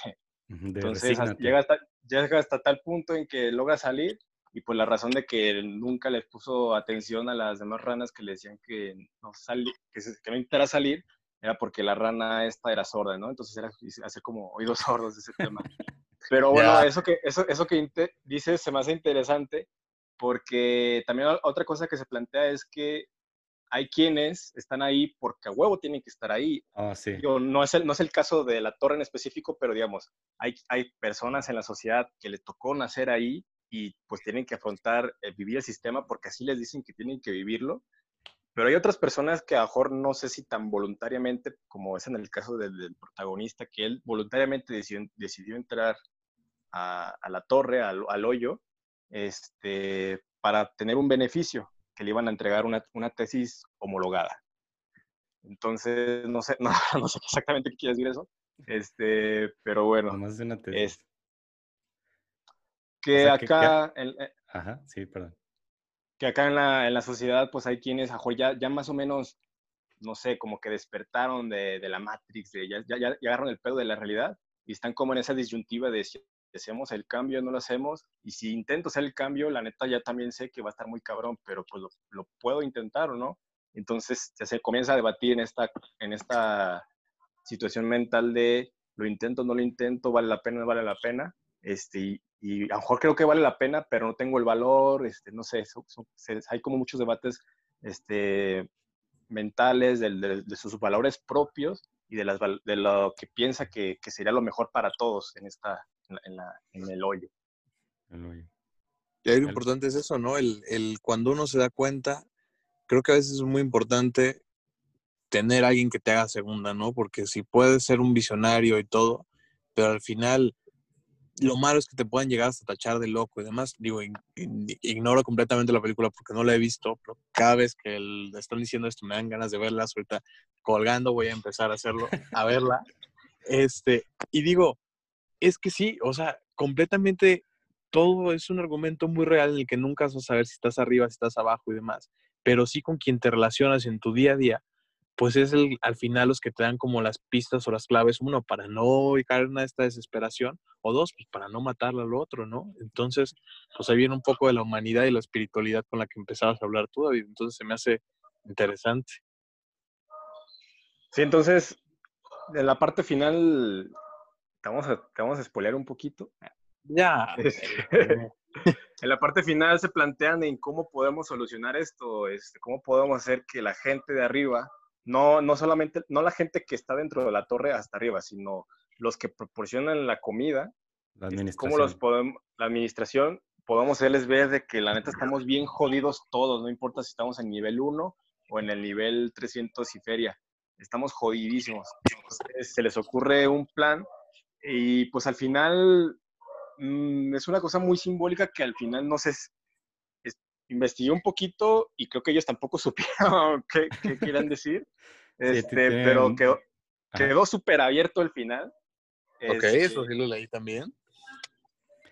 Entonces llega hasta, llega hasta tal punto en que logra salir y por la razón de que nunca les puso atención a las demás ranas que le decían que no, sali, que, que no intentara salir, era porque la rana esta era sorda, ¿no? Entonces era hacer como oídos sordos de ese tema. Pero bueno, eso que, eso, eso que dices se me hace interesante porque también otra cosa que se plantea es que hay quienes están ahí porque a huevo tienen que estar ahí.
Ah, sí.
no, es el, no es el caso de la torre en específico, pero digamos, hay, hay personas en la sociedad que les tocó nacer ahí y pues tienen que afrontar eh, vivir el sistema porque así les dicen que tienen que vivirlo. Pero hay otras personas que a lo mejor no sé si tan voluntariamente, como es en el caso del, protagonista, que él voluntariamente decidió, decidió entrar a, a, la torre, al, al hoyo, este, para tener un beneficio, que le iban a entregar una, una tesis homologada. Entonces, no sé, no, no, sé exactamente qué quiere decir eso, este, pero bueno.
Más de una tesis.
Es, que acá, En,
Ajá, sí, perdón.
Que acá en la, en la sociedad, pues hay quienes ya, ya más o menos, no sé, como que despertaron de, de la Matrix, de, ya, ya, ya agarraron el pedo de la realidad y están como en esa disyuntiva de si hacemos el cambio, no lo hacemos, y si intento hacer el cambio, la neta ya también sé que va a estar muy cabrón, pero pues lo, lo puedo intentar o no. Entonces se comienza a debatir en esta, en esta situación mental de lo intento, no lo intento, vale la pena, no vale la pena. Este, y, a lo mejor creo que vale la pena, pero no tengo el valor, este, no sé, hay como muchos debates este, mentales de, sus valores propios y de, las, de lo que piensa que, que, sería lo mejor para todos en, esta, en, la, en el hoyo.
Y ahí lo importante es eso, ¿no? El, el, cuando uno se da cuenta creo que a veces es muy importante tener a alguien que te haga segunda, ¿no? Porque si puedes ser un visionario y todo, pero al final lo malo es que te puedan llegar hasta tachar de loco y demás. Digo, ignoro completamente la película porque no la he visto, pero cada vez que el, están diciendo esto me dan ganas de verla. Ahorita colgando voy a empezar a hacerlo, a verla. Este, y digo, es que sí, o sea, completamente todo es un argumento muy real en el que nunca vas a saber si estás arriba, si estás abajo y demás pero sí con quien te relacionas en tu día a día, pues es el, al final los que te dan como las pistas o las claves, uno, para no caer en esta desesperación, o dos, pues para no matarle al otro, ¿no? Entonces, pues ahí viene un poco de la humanidad y la espiritualidad con la que empezabas a hablar tú, David. Entonces se me hace interesante.
Sí, entonces, en la parte final, te vamos a, te vamos a spoilear un poquito.
Ya.
Este, en la parte final se plantean en cómo podemos solucionar esto, este, cómo podemos hacer que la gente de arriba, no, no solamente, no la gente que está dentro de la torre hasta arriba, sino los que proporcionan la comida,
la este, administración.
cómo los podemos, la administración, podemos hacerles ver de que la neta estamos bien jodidos todos, no importa si estamos en nivel 1 o en el nivel 300 y feria, estamos jodidísimos. se les ocurre un plan y pues al final Mm, es una cosa muy simbólica que al final no sé, investigué un poquito y creo que ellos tampoco supieron qué, qué quieran decir, este, pero quedó, quedó súper abierto el final.
Ok, eso este sí lo leí también.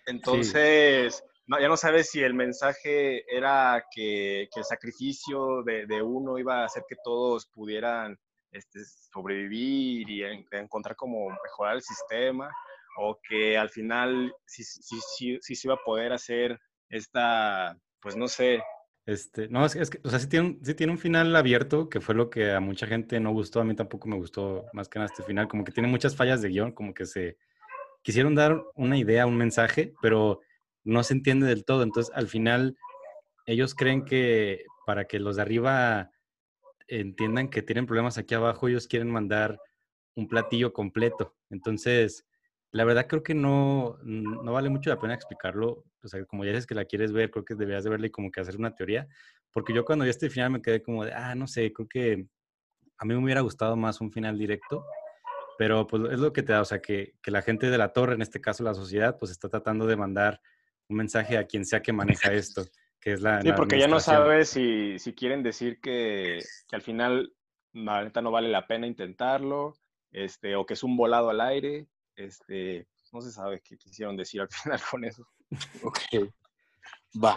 Entonces, no, ya no sabes si el mensaje era que, que el sacrificio de, de, uno iba a hacer que todos pudieran este, sobrevivir y encontrar como mejorar el sistema, o que al final sí, sí, sí, sí se iba a poder hacer esta, pues no sé.
Este, no, es, que, o sea, sí tiene, sí tiene un final abierto, que fue lo que a mucha gente no gustó, a mí tampoco me gustó más que nada este final, como que tiene muchas fallas de guion, como que se quisieron dar una idea, un mensaje, pero no se entiende del todo, entonces al final ellos creen que para que los de arriba entiendan que tienen problemas aquí abajo, ellos quieren mandar un platillo completo, entonces la verdad creo que no, no vale mucho la pena explicarlo. O sea, como ya dices que la quieres ver, creo que deberías de verla y como que hacer una teoría. Porque yo cuando vi este final me quedé como de, ah, no sé, creo que a mí me hubiera gustado más un final directo. Pero pues es lo que te da, o sea, que, que la gente de la torre, en este caso la sociedad, pues está tratando de mandar un mensaje a quien sea que maneja esto, que es la...
Sí, porque ya no sabes si, si quieren decir que, que al final la neta no vale la pena intentarlo, este, o que es un volado al aire, este, no se sabe qué quisieron decir al final con eso.
ok. Va.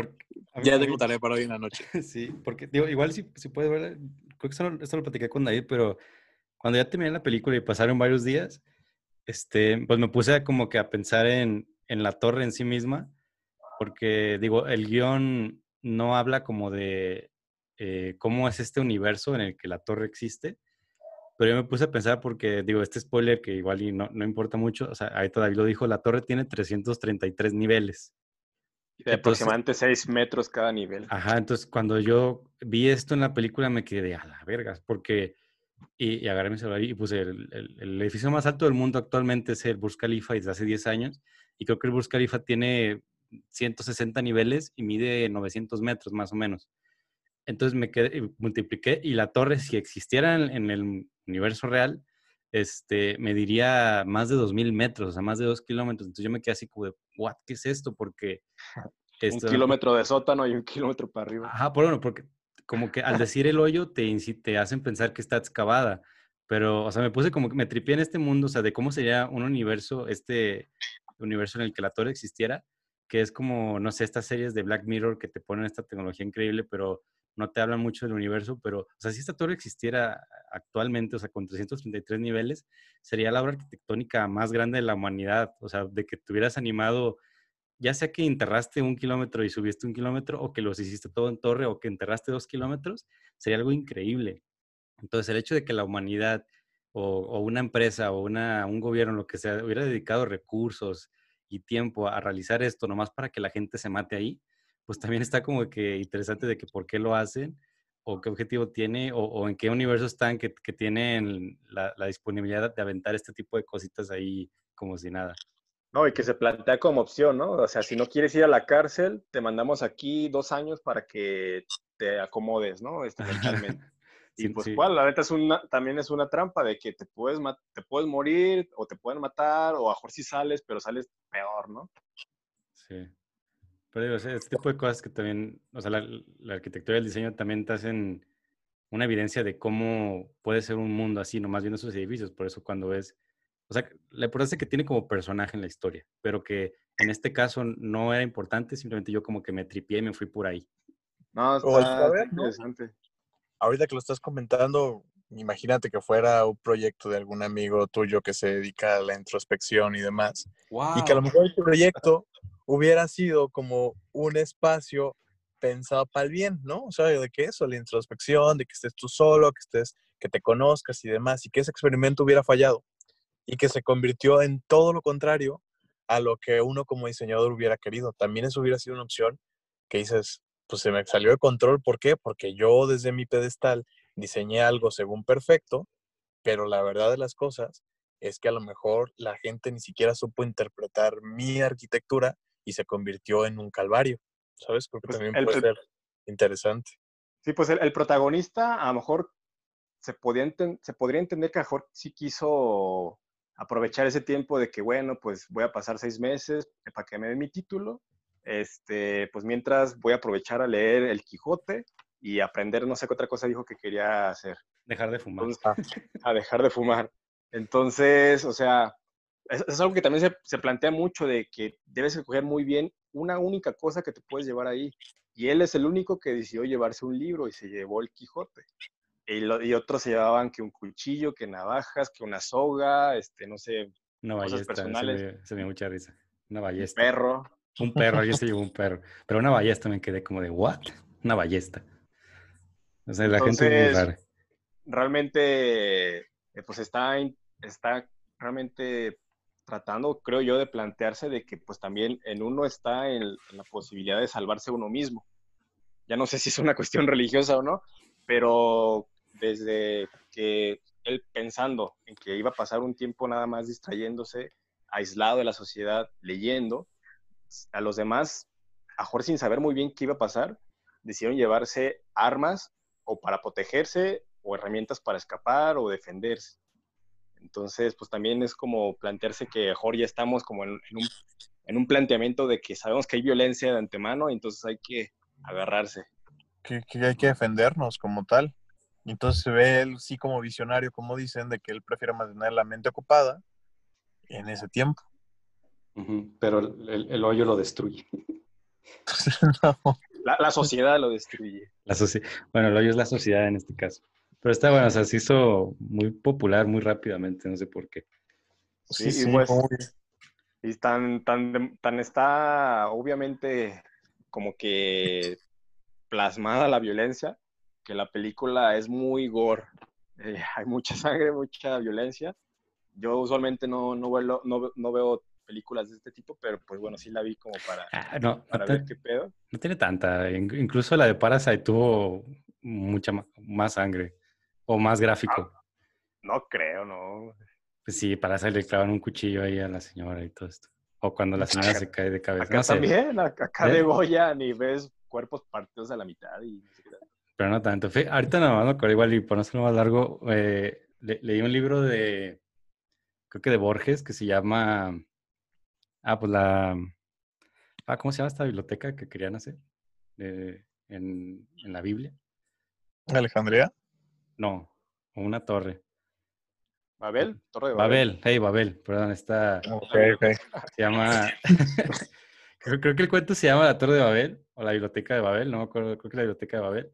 ya te contaré para hoy en la noche.
Sí, porque digo, igual si, si puedes ver, creo que esto lo, platiqué con David, pero cuando ya terminé la película y pasaron varios días, este, pues me puse como que a pensar en, en la torre en sí misma, porque digo, el guion no habla como de eh, cómo es este universo en el que la torre existe, pero yo me puse a pensar porque, digo, este spoiler que igual y no, no importa mucho, o sea, ahí todavía lo dijo, la torre tiene 333 niveles.
De aproximadamente 6 metros cada nivel.
Ajá, entonces cuando yo vi esto en la película me quedé a la verga, porque, y, y agarré mi celular y puse el, el, edificio más alto del mundo actualmente es el Burj Khalifa desde hace 10 años, y creo que el Burj Khalifa tiene 160 niveles y mide 900 metros más o menos. Entonces me quedé, multipliqué y la torre, si existiera en, el universo real, este, me diría más de 2.000 metros, o sea, más de 2 kilómetros. Entonces yo me quedé así como de, ¿what? ¿Qué es esto? Porque...
un kilómetro de sótano y un kilómetro para arriba.
Ajá, por bueno, porque como que al decir el hoyo te, te hacen pensar que está excavada. Pero, o sea, me puse como que me tripié en este mundo, o sea, de cómo sería un universo, este universo en el que la torre existiera. Que es como, no sé, estas series de Black Mirror que te ponen esta tecnología increíble, pero no te hablan mucho del universo, pero, o sea, si esta torre existiera actualmente, o sea, con 333 niveles, sería la obra arquitectónica más grande de la humanidad, o sea, de que tuvieras animado, ya sea que enterraste un kilómetro y subiste un kilómetro, o que los hiciste todo en torre, o que enterraste dos kilómetros, sería algo increíble. Entonces, el hecho de que la humanidad o, una empresa o una, un gobierno, lo que sea, hubiera dedicado recursos y tiempo a realizar esto nomás para que la gente se mate ahí, pues también está como que interesante de que por qué lo hacen o qué objetivo tiene o, en qué universo están que, que tienen la, la, disponibilidad de aventar este tipo de cositas ahí como si nada.
No, y que se plantea como opción, ¿no? O sea, si no quieres ir a la cárcel, te mandamos aquí dos años para que te acomodes, ¿no? Este, Y pues, ¿cuál? La neta es una, también es una trampa de que te puedes, te puedes morir o te pueden matar o a mejor sí sales, pero sales peor, ¿no?
Sí. Pero digo, este tipo de cosas que también, o sea, la, la, arquitectura y el diseño también te hacen una evidencia de cómo puede ser un mundo así, nomás viendo esos edificios. Por eso cuando ves, o sea, la importancia que tiene como personaje en la historia, pero que en este caso no era importante, simplemente yo como que me tripié y me fui por ahí.
No, está, interesante
ahorita que lo estás comentando, imagínate que fuera un proyecto de algún amigo tuyo que se dedica a la introspección y demás. Y que a lo mejor el proyecto hubiera sido como un espacio pensado para el bien, ¿no? O sea, de que eso, la introspección, de que estés tú solo, que estés, que te conozcas y demás, y que ese experimento hubiera fallado y que se convirtió en todo lo contrario a lo que uno como diseñador hubiera querido. También eso hubiera sido una opción que dices, pues se me salió de control. ¿Por qué? Porque yo desde mi pedestal diseñé algo según perfecto, pero la verdad de las cosas es que a lo mejor la gente ni siquiera supo interpretar mi arquitectura y se convirtió en un calvario, ¿sabes? Porque pues también puede ser interesante.
Sí, pues el, protagonista a lo mejor se, podía se podría entender que a lo mejor sí quiso aprovechar ese tiempo de que, bueno, pues voy a pasar seis meses para que me den mi título este, pues mientras voy a aprovechar a leer El Quijote y aprender no sé qué otra cosa dijo que quería hacer.
Dejar de fumar.
a dejar de fumar. Entonces, o sea, es, algo que también se, se, plantea mucho de que debes escoger muy bien una única cosa que te puedes llevar ahí. Y él es el único que decidió llevarse un libro y se llevó el Quijote. Y, y otros se llevaban que un cuchillo, que navajas, que una soga, este, no sé,
una ballesta, personales. Se me, dio mucha risa. Una ballesta.
Un perro.
Un perro, yo se llevó un perro. Pero una ballesta me quedé como de, ¿what? Una ballesta. O sea, la gente es muy rara.
Realmente, eh, pues está, está realmente tratando, creo yo, de plantearse de que pues también en uno está en, la posibilidad de salvarse uno mismo. Ya no sé si es una cuestión religiosa o no, pero desde que él pensando en que iba a pasar un tiempo nada más distrayéndose, aislado de la sociedad, leyendo, a los demás, a mejor sin saber muy bien qué iba a pasar, decidieron llevarse armas o para protegerse o herramientas para escapar o defenderse. Entonces, pues también es como plantearse que mejor ya estamos como en, un, planteamiento de que sabemos que hay violencia de antemano, entonces hay que agarrarse.
Que, que, hay que defendernos como tal. Entonces se ve él sí como visionario, como dicen, de que él prefiere mantener la mente ocupada en ese tiempo.
Pero el, hoyo lo destruye.
la, sociedad lo destruye.
La bueno, el hoyo es la sociedad en este caso. Pero está bueno, o sea, se hizo muy popular muy rápidamente, no sé por qué.
Sí, sí, pues, y tan, tan, tan está obviamente como que plasmada la violencia, que la película es muy gore. Eh, hay mucha sangre, mucha violencia. Yo usualmente no, no, veo, no, no veo películas de este tipo, pero pues bueno, sí la vi como para,
ah, no,
para ver qué pedo.
No tiene tanta, incluso la de Parasite tuvo mucha más sangre o más gráfico.
Ah, no, creo, no.
Pues sí, Parasite le clavan un cuchillo ahí a la señora y todo esto. O cuando la señora se cae de cabeza.
Acá también, acá de Goya ni ves cuerpos partidos a la mitad y
Pero no tanto. Ahorita nada más, no, igual y por no ser más largo, eh, leí un libro de, creo que de Borges, que se llama Ah, pues la. Ah, ¿cómo se llama esta biblioteca que querían hacer? en, en, la Biblia.
¿Alejandría?
No, una torre.
¿Babel? ¿Torre de Babel?
Babel, hey, Babel, perdón, está.
Ok, ok.
Se llama. Creo, que el cuento se llama La Torre de Babel o la Biblioteca de Babel, no me acuerdo, creo que la Biblioteca de Babel.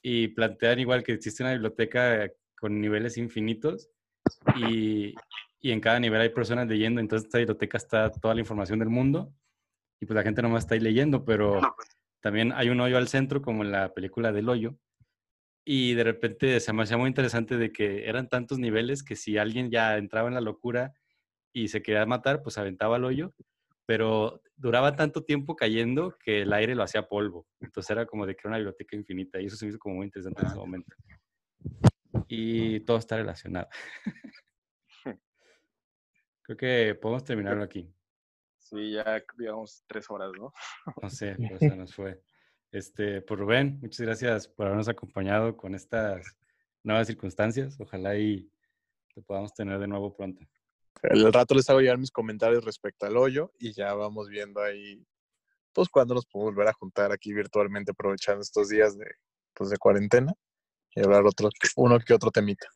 Y plantean igual que existe una biblioteca con niveles infinitos y, y en cada nivel hay personas leyendo, entonces esta biblioteca está toda la información del mundo y pues la gente nomás está ahí leyendo, pero también hay un hoyo al centro como en la película del hoyo y de repente se me hacía muy interesante de que eran tantos niveles que si alguien ya entraba en la locura y se quería matar, pues aventaba al hoyo, pero duraba tanto tiempo cayendo que el aire lo hacía polvo. Entonces era como de que era una biblioteca infinita y eso se me hizo como muy interesante en ese momento. Y todo está relacionado. Creo que podemos terminarlo aquí.
Sí, ya digamos tres horas, ¿no?
No sé, pero se nos fue. Este, por pues, Rubén, muchas gracias por habernos acompañado con estas nuevas circunstancias. Ojalá y lo podamos tener de nuevo pronto.
El rato les hago llegar mis comentarios respecto al hoyo y ya vamos viendo ahí, pues, cuándo nos podemos volver a juntar aquí virtualmente aprovechando estos días de, pues, de cuarentena y hablar otro, uno que otro temita.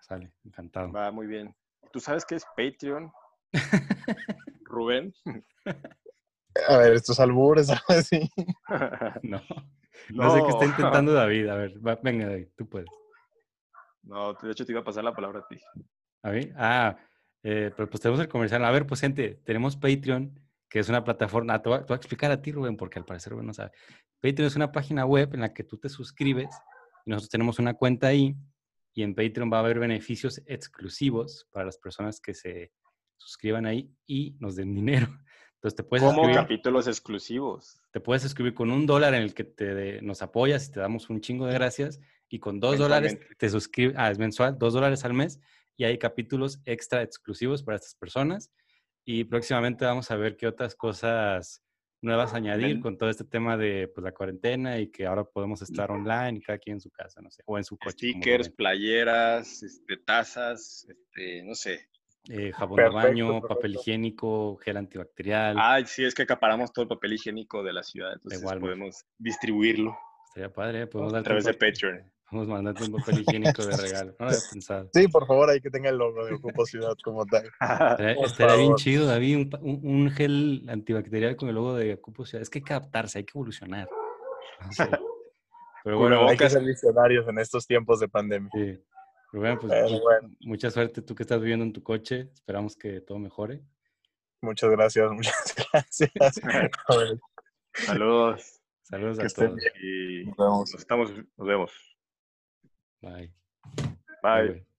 Sale, encantado.
Va muy bien. ¿Tú sabes qué es Patreon? Rubén.
A ver, estos albures, así.
no. No, sé qué está intentando David. A ver, venga, David, tú puedes.
No, de hecho te iba a pasar la palabra a ti.
¿A mí? Ah, eh, pero pues tenemos el comercial. A ver, pues gente, tenemos Patreon, que es una plataforma. te, voy a, explicar a ti, Rubén, porque al parecer Rubén no sabe. Patreon es una página web en la que tú te suscribes y nosotros tenemos una cuenta ahí y en Patreon va a haber beneficios exclusivos para las personas que se suscriban ahí y nos den dinero. Entonces te puedes
Como capítulos exclusivos.
Te puedes suscribir con un dólar en el que te, nos apoyas y te damos un chingo de gracias. Y con dos dólares te suscribes, ah, es mensual, dos dólares al mes. Y hay capítulos extra exclusivos para estas personas. Y próximamente vamos a ver qué otras cosas nuevas añadir con todo este tema de pues, la cuarentena y que ahora podemos estar online cada quien en su casa, no sé, o en su coche.
Stickers, playeras, este, tazas, este, no sé.
Eh, jabón de baño, papel higiénico, gel antibacterial.
Ay, sí, es que acaparamos todo el papel higiénico de la ciudad, entonces podemos distribuirlo.
Estaría padre, podemos dar
a través de Patreon.
Podemos mandarte un papel higiénico de regalo. No lo había pensado.
Sí, por favor, ahí que tenga el logo de Ocupo Ciudad como tal.
Estaría, bien chido, David, un, un, gel antibacterial con el logo de Ocupo Ciudad. Es que hay que adaptarse, hay que evolucionar.
Pero bueno, hay que ser visionarios en estos tiempos de pandemia. Sí.
Rubén, pues mucha suerte tú que estás viviendo en tu coche. Esperamos que todo mejore.
Muchas gracias, muchas gracias.
Saludos.
Saludos a todos.
Y nos, estamos, nos vemos.
Bye.
Bye.